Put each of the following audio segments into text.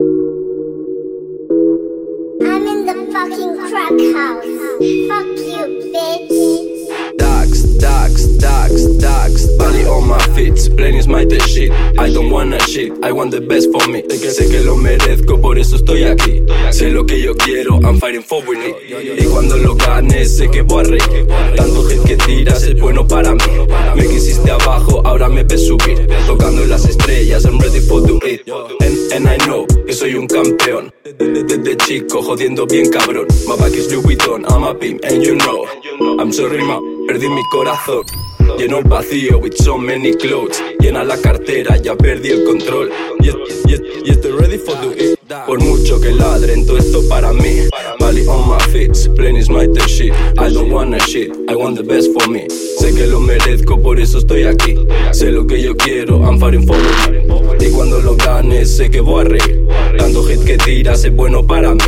I'm in the fucking crack house. Fuck you, bitch. Dax, Dax, Dax, Body on my feet, brain is my shit. I don't wanna shit, I want the best for me. Sé que lo merezco, por eso estoy aquí. Sé lo que yo quiero, I'm fighting for winning Y cuando lo ganes, sé que voy a reír. Tanto hit que tiras es bueno para mí. Me quisiste abajo, ahora me ves subir. Tocando las estrellas, I'm ready for the it and, and I know que soy un campeón. Desde chico, jodiendo bien cabrón. My back is Louis Vuitton, I'm a pimp and you know. I'm sorry ma, perdí mi corazón Lleno el vacío with so many clothes. Llena la cartera, ya perdí el control. Y, estoy ready for the Por mucho que ladren, todo esto para mí. Valley on my feet, plain is my the shit. I don't wanna shit, I want the best for me. Sé que lo merezco, por eso estoy aquí. Sé lo que yo quiero, I'm fighting for it. Y cuando lo ganes, sé que voy a reír Tanto hit que tiras es bueno para mí.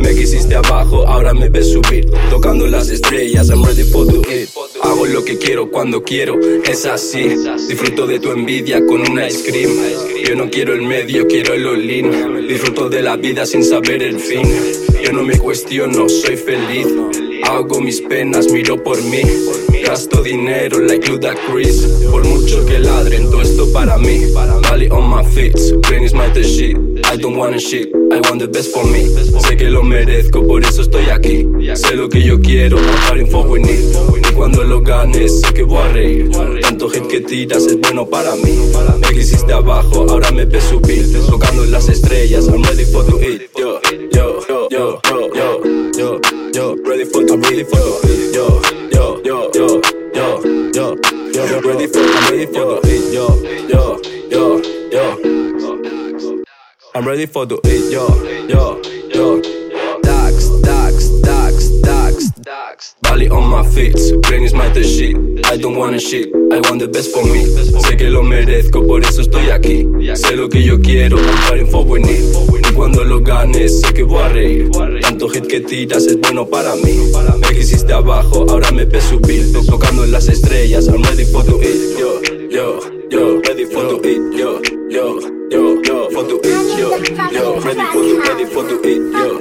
Me quisiste abajo, ahora me ves subir. Tocando las estrellas, I'm ready for the it Hago lo que quiero cuando quiero, es así. Disfruto de tu envidia con un ice cream. Yo no quiero el medio, quiero el all-in. Disfruto de la vida sin saber el fin. Yo no me cuestiono, soy feliz Hago mis penas, miro por mí. Gasto dinero like Ludacris Por mucho que ladren, todo esto para mí. Valley on my feet, brain is my the shit. I don't wanna shit, I want the best for me. Sé que lo merezco, por eso estoy aquí. Sé lo que yo quiero, I'm for winning Y cuando lo ganes, sé que voy a reír. Tanto hit que tiras es bueno para mí. Me quisiste abajo, ahora me ves subir. Tocando las estrellas, I'm ready for Yo, yo, yo, yo, yo, yo, yo, Ready for the, ready for the Yo, yo, yo, yo, yo, yo, yo Ready for, I'm ready for the Yo, yo, yo, yo I'm ready for the yo, yo, yo. Dax, Dax, Dax, Dax, Dax. Valley on my feet, brain is my the shit. I don't wanna shit, I want the best for me. Sé que lo merezco, por eso estoy aquí. Sé lo que yo quiero, I'm fighting for winning. Cuando lo ganes, sé que voy a reír. Tanto hit que tiras es bueno para mí. Me quisiste abajo, ahora me ves subir. Tocando las estrellas, I'm ready for the it, yo, yo, yo. Ready for the it, yo, yo, yo, yo. For the it, yo, yo. Ready for the, ready for the it, yo,